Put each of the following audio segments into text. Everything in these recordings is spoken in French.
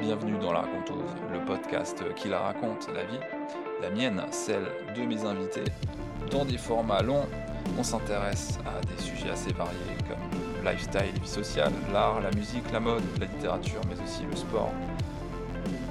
Bienvenue dans La Raconteuse, le podcast qui la raconte, la vie, la mienne, celle de mes invités. Dans des formats longs, on s'intéresse à des sujets assez variés comme le lifestyle, vie sociale, l'art, la musique, la mode, la littérature, mais aussi le sport.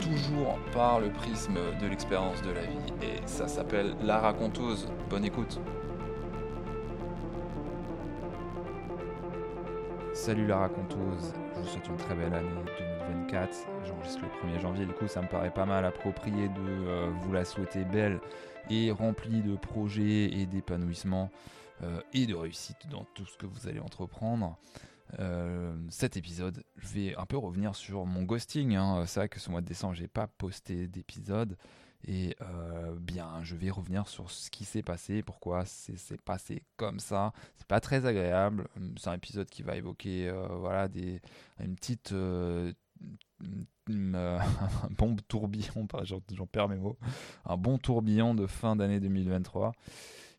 Toujours par le prisme de l'expérience de la vie. Et ça s'appelle La Raconteuse. Bonne écoute. Salut la raconteuse, je vous souhaite une très belle année 2024. J'enregistre le 1er janvier, du coup ça me paraît pas mal approprié de euh, vous la souhaiter belle et remplie de projets et d'épanouissement euh, et de réussite dans tout ce que vous allez entreprendre. Euh, cet épisode, je vais un peu revenir sur mon ghosting. Hein. C'est vrai que ce mois de décembre, j'ai pas posté d'épisode. Et euh, bien, je vais revenir sur ce qui s'est passé, pourquoi c'est passé comme ça. C'est pas très agréable. C'est un épisode qui va évoquer euh, une petite. Euh, un bon tourbillon, j'en perds mes mots, un bon tourbillon de fin d'année 2023.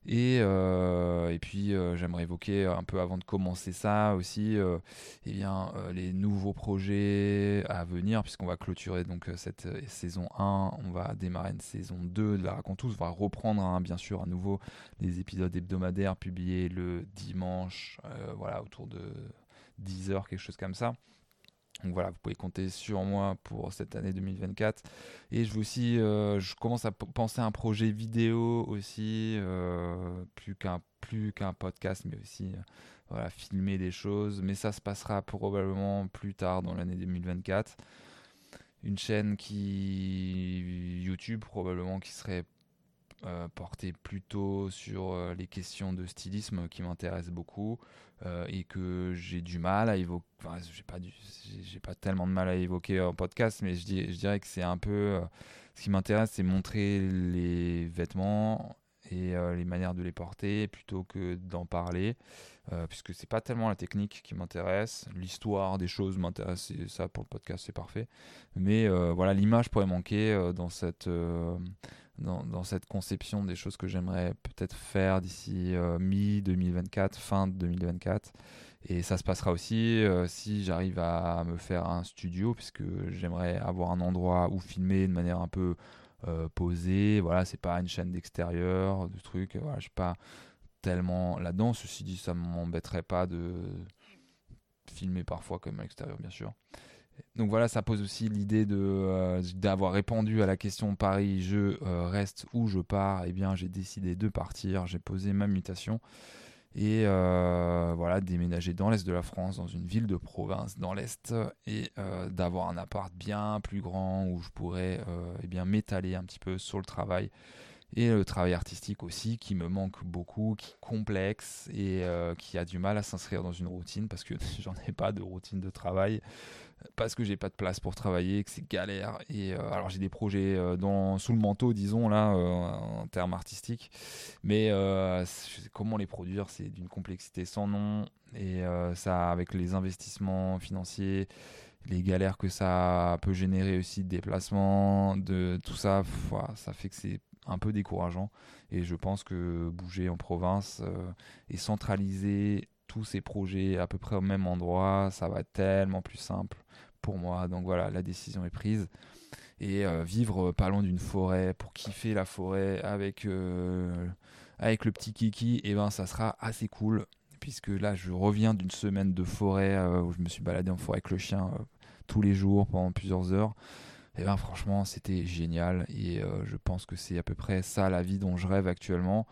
Et, euh, et puis euh, j'aimerais évoquer un peu avant de commencer ça aussi euh, eh bien, les nouveaux projets à venir puisqu'on va clôturer donc cette saison 1, on va démarrer une saison 2 de la Raconte on va reprendre hein, bien sûr à nouveau les épisodes hebdomadaires publiés le dimanche voilà autour de 10h quelque chose comme ça. Donc voilà, vous pouvez compter sur moi pour cette année 2024. Et je veux aussi, euh, je commence à penser à un projet vidéo aussi, euh, plus qu'un podcast, mais aussi euh, filmer des choses. Mais ça se passera probablement plus tard dans l'année 2024. Une chaîne qui YouTube probablement qui serait euh, porté plutôt sur euh, les questions de stylisme qui m'intéressent beaucoup euh, et que j'ai du mal à évoquer. Enfin, j'ai pas, pas tellement de mal à évoquer en podcast, mais je, dirais que c'est un peu. ce qui m'intéresse, c'est montrer les vêtements et les manières de les porter plutôt que d'en parler, puisque c'est pas tellement la technique qui m'intéresse, l'histoire des choses m'intéresse, et ça pour le podcast c'est parfait, mais voilà l'image pourrait manquer dans cette dans, cette conception des choses que j'aimerais peut-être faire d'ici euh, mi-2024, fin 2024. Et ça se passera aussi euh, si j'arrive à me faire un studio, puisque j'aimerais avoir un endroit où filmer de manière un peu euh, posée. Voilà, c'est pas une chaîne d'extérieur, de trucs. Voilà, je suis pas tellement là-dedans. Ceci dit, ça m'embêterait pas de filmer parfois comme à l'extérieur, bien sûr. Donc voilà, ça pose aussi l'idée euh, d'avoir répondu à la question Paris, je euh, reste ou je pars. Eh bien, j'ai décidé de partir. J'ai posé ma mutation et euh, voilà, déménager dans l'est de la France, dans une ville de province dans l'est, et d'avoir un appart bien plus grand où je pourrais eh bien m'étaler un petit peu sur le travail et le travail artistique aussi qui me manque beaucoup, qui est complexe et qui a du mal à s'inscrire dans une routine parce que j'en ai pas de routine de travail parce que j'ai pas de place pour travailler, que c'est galère. Et euh, alors j'ai des projets euh, dans, sous le manteau, disons là, euh, en termes artistiques, mais comment les produire, c'est d'une complexité sans nom. Et ça, avec les investissements financiers, les galères que ça peut générer aussi de déplacements, de tout ça, ça fait que c'est un peu décourageant. Et je pense que bouger en province et centraliser tous ces projets à peu près au même endroit, ça va être tellement plus simple pour moi. Donc voilà, la décision est prise. Et euh, vivre pas loin d'une forêt pour kiffer la forêt avec, euh, avec le petit kiki, et eh ben ça sera assez cool. Puisque là, je reviens d'une semaine de forêt euh, où je me suis baladé en forêt avec le chien tous les jours pendant plusieurs heures. Et eh ben franchement, c'était génial. Et je pense que c'est à peu près ça la vie dont je rêve actuellement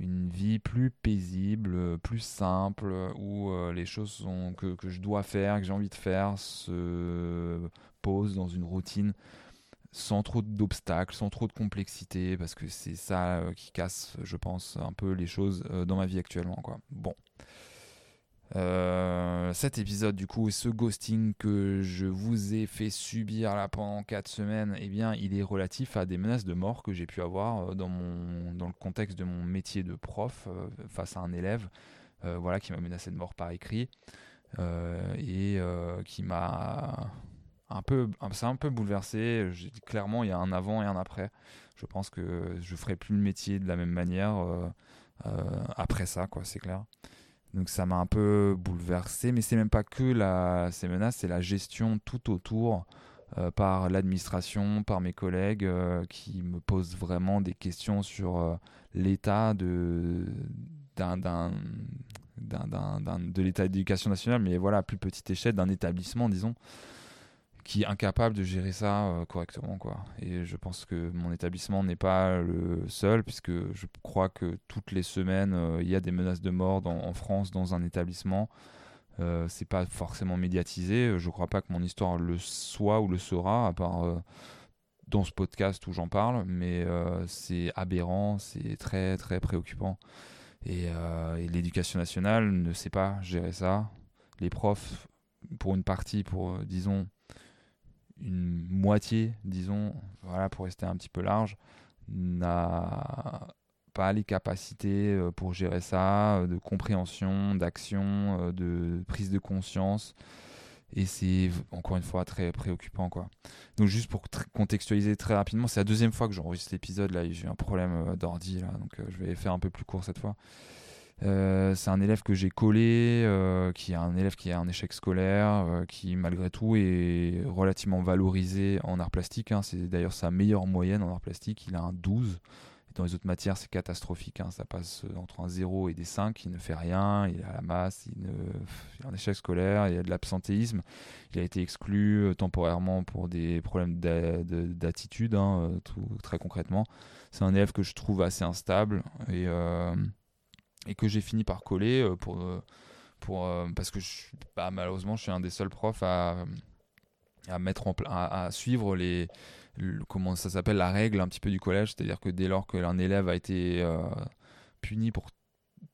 une vie plus paisible, plus simple, où euh, les choses que, que, je dois faire, que j'ai envie de faire, se posent dans une routine sans trop d'obstacles, sans trop de complexité, parce que c'est ça euh, qui casse, je pense, un peu les choses euh, dans ma vie actuellement. Quoi. Bon. Euh, cet épisode du coup, ce ghosting que je vous ai fait subir là pendant 4 semaines, eh bien, il est relatif à des menaces de mort que j'ai pu avoir euh, dans, mon, dans le contexte de mon métier de prof euh, face à un élève, voilà, qui m'a menacé de mort par écrit et qui m'a un peu, c'est un peu bouleversé. Clairement, il y a un avant et un après. Je pense que je ferai plus le métier de la même manière après ça, quoi, c'est clair. Donc ça m'a un peu bouleversé, mais c'est même pas que la, ces menaces, c'est la gestion tout autour euh, par l'administration, par mes collègues euh, qui me posent vraiment des questions sur euh, l'état de, d'un, d'un, de l'état d'éducation nationale, mais voilà, à plus petite échelle d'un établissement, disons qui est incapable de gérer ça euh, correctement quoi. Et je pense que mon établissement n'est pas le seul puisque je crois que toutes les semaines euh, il y a des menaces de mort en France dans un établissement. Euh, c'est pas forcément médiatisé. Je crois pas que mon histoire le soit ou le sera à part dans ce podcast où j'en parle, mais c'est aberrant, c'est très très préoccupant. Et l'éducation nationale ne sait pas gérer ça. Les profs, pour une partie, pour disons une moitié, disons, voilà, pour rester un petit peu large, n'a pas les capacités euh, pour gérer ça, euh, de compréhension, d'action, euh, de prise de conscience. Et c'est encore une fois très préoccupant. Quoi. Donc juste pour contextualiser très rapidement, c'est la deuxième fois que j'enregistre l'épisode. Là, j'ai un problème d'ordi, là, donc je vais faire un peu plus court cette fois. Euh, c'est un élève que j'ai collé, euh, qui est un élève qui a un échec scolaire, euh, qui malgré tout est relativement valorisé en art plastique. Hein. C'est d'ailleurs sa meilleure moyenne en art plastique. Il a un 12. dans les autres matières, c'est catastrophique. Hein. Ça passe entre un 0 et des 5. Il ne fait rien. Il a la masse. Il, a un échec scolaire. Il a de l'absentéisme. Il a été exclu temporairement pour des problèmes d'attitude, hein, très concrètement. C'est un élève que je trouve assez instable. Et et que j'ai fini par coller euh, pour, euh, pour, euh, parce que je, bah, malheureusement je suis un des seuls profs à, à mettre en à, à suivre les comment ça s'appelle la règle un petit peu du collège. C'est à dire que dès lors qu'un élève a été puni pour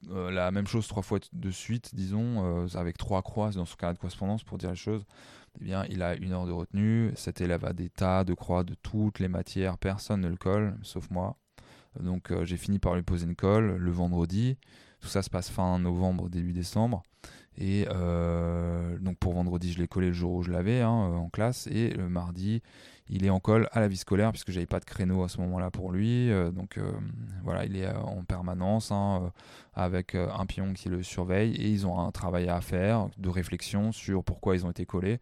la même chose trois fois de suite disons avec trois croix dans son carnet de correspondance pour dire les choses eh bien il a une heure de retenue. Cet élève a des tas de croix de toutes les matières. Personne ne le colle sauf moi donc euh, j'ai fini par lui poser une colle le vendredi. Tout ça se passe fin novembre, début décembre. Et euh, donc pour vendredi, je l'ai collé le jour où je l'avais hein, euh, en classe. Et le mardi, il est en colle à la vie scolaire puisque j'avais pas de créneau à ce moment-là pour lui. donc voilà, il est en permanence hein, avec un pion qui le surveille et ils ont un travail à faire de réflexion sur pourquoi ils ont été collés.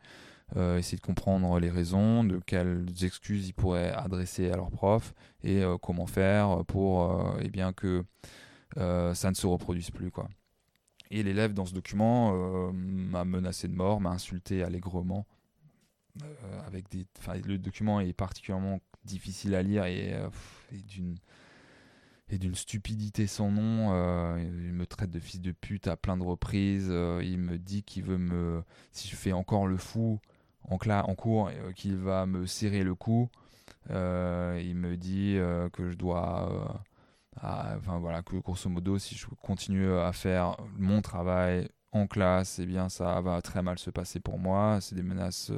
Euh, essayer de comprendre les raisons, de quelles excuses ils pourraient adresser à leur prof et euh, comment faire pour euh, eh bien que ça ne se reproduise plus. Quoi. Et l'élève dans ce document m'a menacé de mort, m'a insulté allègrement. avec des, le document est particulièrement difficile à lire et d'une et d'une stupidité sans nom. il me traite de fils de pute à plein de reprises. il me dit qu'il veut me. Si je fais encore le fou, en, en cours euh, qu'il va me serrer le cou. Euh, il me dit euh, que je dois enfin voilà que grosso modo si je continue à faire mon travail en classe eh bien ça va très mal se passer pour moi c'est des menaces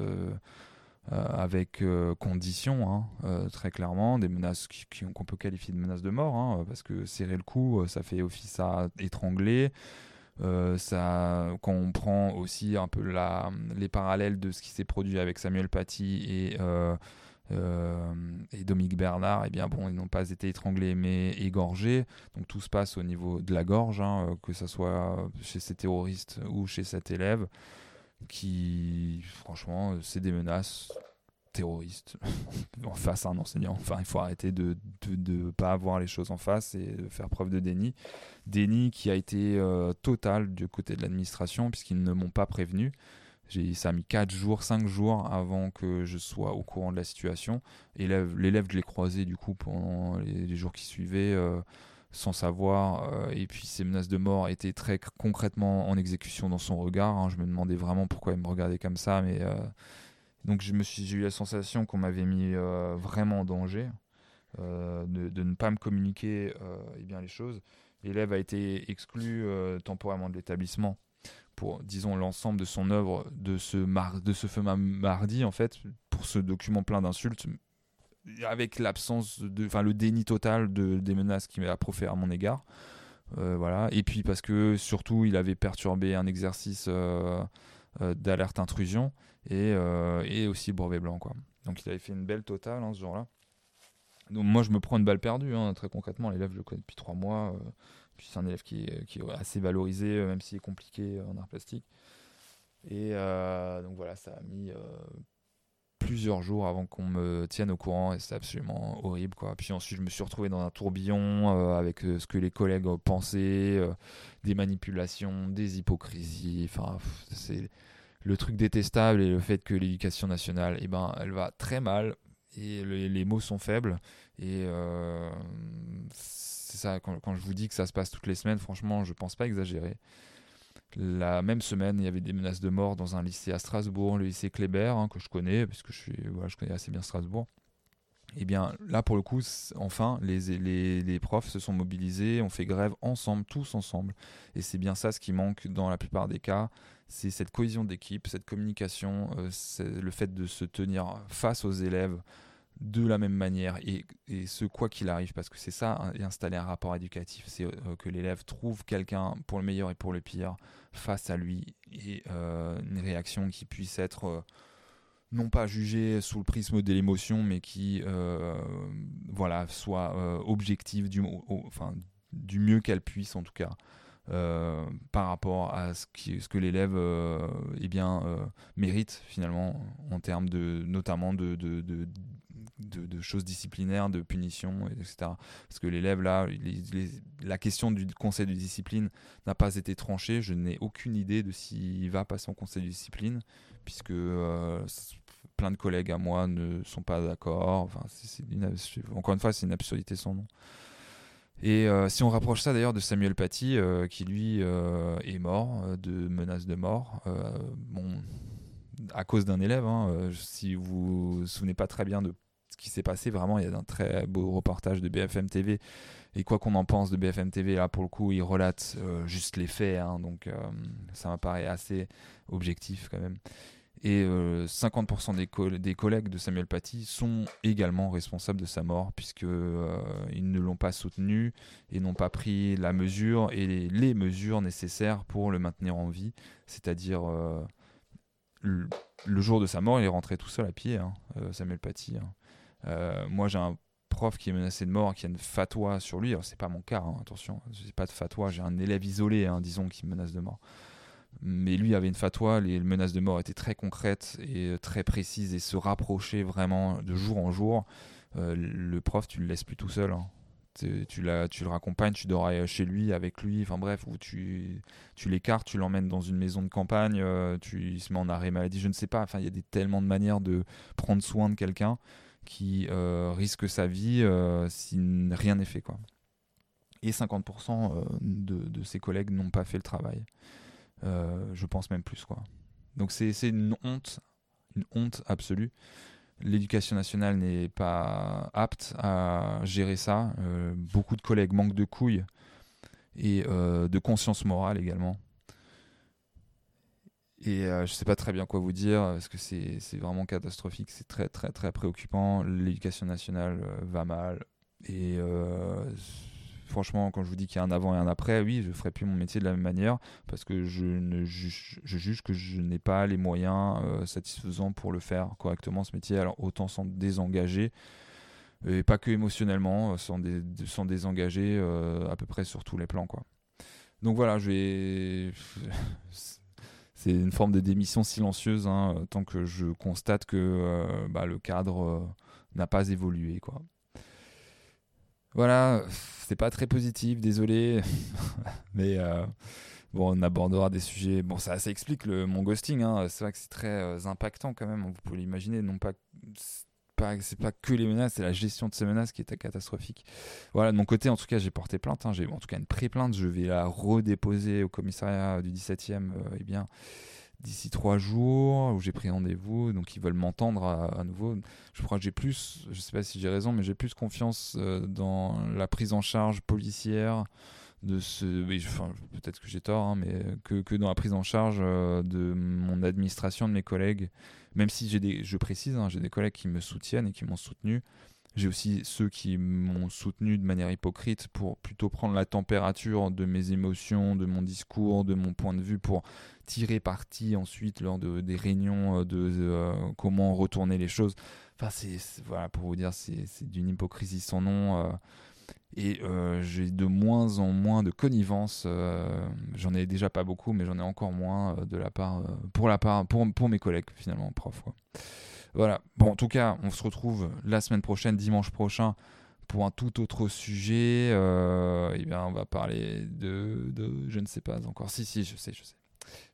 avec conditions hein, très clairement des menaces qu'on peut qualifier de menaces de mort hein, parce que serrer le cou ça fait office à étrangler euh, ça, quand on prend aussi un peu les parallèles de ce qui s'est produit avec Samuel Paty et, euh, euh, Dominique Bernard, eh bien bon, ils n'ont pas été étranglés mais égorgés. Donc tout se passe au niveau de la gorge, hein, que ce soit chez ces terroristes ou chez cet élève, qui, franchement, c'est des menaces terroristes en face à un enseignant. Enfin, il faut arrêter de ne pas avoir les choses en face et de faire preuve de déni. Déni qui a été euh, total du côté de l'administration puisqu'ils ne m'ont pas prévenu. Ça a mis 4 jours, 5 jours avant que je sois au courant de la situation. L'élève, je l'ai croisé du coup pendant les, jours qui suivaient euh, sans savoir. Euh, et puis ces menaces de mort étaient très concrètement en exécution dans son regard. Hein. Je me demandais vraiment pourquoi il me regardait comme ça, mais donc je me suis, j'ai eu la sensation qu'on m'avait mis euh, vraiment en danger, euh, de, ne pas me communiquer euh, eh bien les choses. L'élève a été exclu temporairement de l'établissement pour, disons, l'ensemble de son œuvre de ce, fameux mardi, en fait, pour ce document plein d'insultes, avec l'absence enfin, le déni total de, des menaces qu'il a proférées à mon égard. voilà. Et puis parce que surtout, il avait perturbé un exercice d'alerte intrusion euh, et, aussi brevet blanc. Quoi. Donc il avait fait une belle totale hein, ce jour-là. Donc moi je me prends une balle perdue, hein, très concrètement. L'élève je le connais depuis trois mois. Euh, c'est un élève qui est assez valorisé, même s'il est compliqué en art plastique. Et donc voilà, ça a mis plusieurs jours avant qu'on me tienne au courant et c'est absolument horrible quoi. Puis ensuite je me suis retrouvé dans un tourbillon euh, avec euh, ce que les collègues pensaient, euh, des manipulations, des hypocrisies, enfin c'est le truc détestable et le fait que l'éducation nationale, eh ben, elle va très mal et les mots sont faibles et c'est ça quand, quand, je vous dis que ça se passe toutes les semaines, franchement je pense pas exagérer. La même semaine, il y avait des menaces de mort dans un lycée à Strasbourg, le lycée Kléber, hein, que je connais, puisque je, suis, voilà, je connais assez bien Strasbourg. Et eh bien là, pour le coup, enfin, les, les, les, profs se sont mobilisés, on fait grève ensemble, tous ensemble. Et c'est bien ça ce qui manque dans la plupart des cas, c'est cette cohésion d'équipe, cette communication, euh, le fait de se tenir face aux élèves de la même manière et, ce quoi qu'il arrive parce que c'est ça installer un rapport éducatif c'est euh, que l'élève trouve quelqu'un pour le meilleur et pour le pire face à lui et euh, une réaction qui puisse être euh, non pas jugée sous le prisme de l'émotion mais qui voilà soit objective du, enfin, du mieux qu'elle puisse en tout cas par rapport à ce, qui, ce que l'élève eh bien mérite finalement en termes de notamment de, choses disciplinaires, de punitions, etc. Parce que l'élève, là, la question du conseil de discipline n'a pas été tranchée. Je n'ai aucune idée de s'il va passer en conseil de discipline, puisque euh, plein de collègues à moi ne sont pas d'accord. Encore une fois, c'est une absurdité sans nom. Et euh, si on rapproche ça d'ailleurs de Samuel Paty, euh, qui lui est mort de menaces de mort, à cause d'un élève, hein, si vous vous souvenez pas très bien de qui s'est passé. Vraiment, il y a un très beau reportage de BFM TV. Et quoi qu'on en pense de BFM TV, là pour le coup, il relate euh, juste les faits. Hein, donc euh, ça m'apparaît assez objectif quand même. Et 50% euh, des, des, collègues de Samuel Paty sont également responsables de sa mort, puisqu'ils ne l'ont pas soutenu et n'ont pas pris la mesure et les, mesures nécessaires pour le maintenir en vie. C'est-à-dire, le, jour de sa mort, il est rentré tout seul à pied, hein, Samuel Paty. Hein. Euh, moi, j'ai un prof qui est menacé de mort, qui a une fatwa sur lui. C'est pas mon cas, hein, attention. J'ai pas de fatwa. J'ai un élève isolé, hein, disons, qui me menace de mort. Mais lui avait une fatwa. Les menaces de mort étaient très concrètes et euh, très précises et se rapprochaient vraiment de jour en jour. Euh, le prof, tu le laisses plus tout seul. Hein. Tu, le raccompagnes, tu dors chez lui, avec lui, enfin bref, ou tu, l'écartes, tu l'emmènes dans une maison de campagne, tu, il se met en arrêt maladie, je ne sais pas, enfin il y a tellement de manières de prendre soin de quelqu'un qui euh, risque sa vie euh, si rien n'est fait. Quoi. Et 50% euh, de, ses collègues n'ont pas fait le travail. je pense même plus. Quoi. Donc c'est une honte, une honte absolue. L'éducation nationale n'est pas apte à gérer ça. beaucoup de collègues manquent de couilles et de conscience morale également. Et euh, je sais pas très bien quoi vous dire, parce que c'est vraiment catastrophique, c'est très très très préoccupant. L'éducation nationale euh, va mal. Et euh, franchement, quand je vous dis qu'il y a un avant et un après, oui, je ferai plus mon métier de la même manière, parce que je, ne juge, que je n'ai pas les moyens satisfaisants pour le faire correctement, ce métier. Alors autant s'en désengager, et pas que émotionnellement, s'en désengager à peu près sur tous les plans. Donc voilà, je vais c'est une forme de démission silencieuse hein, tant que je constate que euh, bah, le cadre euh, n'a pas évolué quoi. Voilà, c'est pas très positif, désolé, mais euh, bon, on abordera des sujets. Bon, ça, ça explique le, mon ghosting. Hein. C'est vrai que c'est très impactant quand même. Vous pouvez l'imaginer, non pas c'est pas que les menaces, c'est la gestion de ces menaces qui était catastrophique. Voilà, de mon côté, en tout cas, j'ai porté plainte. Hein. j'ai en tout cas une pré-plainte. Je vais la redéposer au commissariat du 17e euh, eh bien, d'ici trois jours, où j'ai pris rendez-vous. Donc, ils veulent m'entendre à, nouveau. Je crois que j'ai plus, je sais pas si j'ai raison, mais j'ai plus confiance euh, dans la prise en charge policière de ce peut-être que j'ai tort hein, mais que, que, dans la prise en charge euh, de mon administration de mes collègues même si j'ai des, je précise, hein, j'ai des collègues qui me soutiennent et qui m'ont soutenu. J'ai aussi ceux qui m'ont soutenu de manière hypocrite pour plutôt prendre la température de mes émotions, de mon discours, de mon point de vue, pour tirer parti ensuite lors de, des réunions euh, de, euh, comment retourner les choses. Enfin, c'est voilà pour vous dire, c'est d'une hypocrisie sans nom. Euh. Et euh, j'ai de moins en moins de connivence. euh, j'en ai déjà pas beaucoup, mais j'en ai encore moins euh, de la part, pour la part, pour, pour mes collègues finalement, profs. Voilà. Bon, en tout cas, on se retrouve la semaine prochaine, dimanche prochain, pour un tout autre sujet. Euh, eh bien, on va parler de, de, je ne sais pas encore. Si, si, je sais, je sais.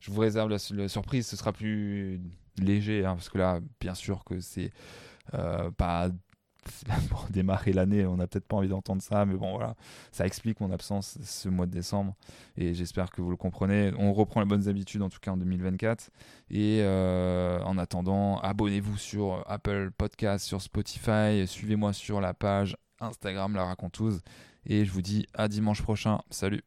Je vous réserve la, la surprise. Ce sera plus léger, hein, parce que là, bien sûr que c'est euh, pas pour démarrer l'année, on n'a peut-être pas envie d'entendre ça, mais bon voilà, ça explique mon absence ce mois de décembre et j'espère que vous le comprenez. On reprend les bonnes habitudes en tout cas en 2024 et euh, en attendant, abonnez-vous sur Apple Podcast, sur Spotify, suivez-moi sur la page Instagram La Raconteuse et je vous dis à dimanche prochain. Salut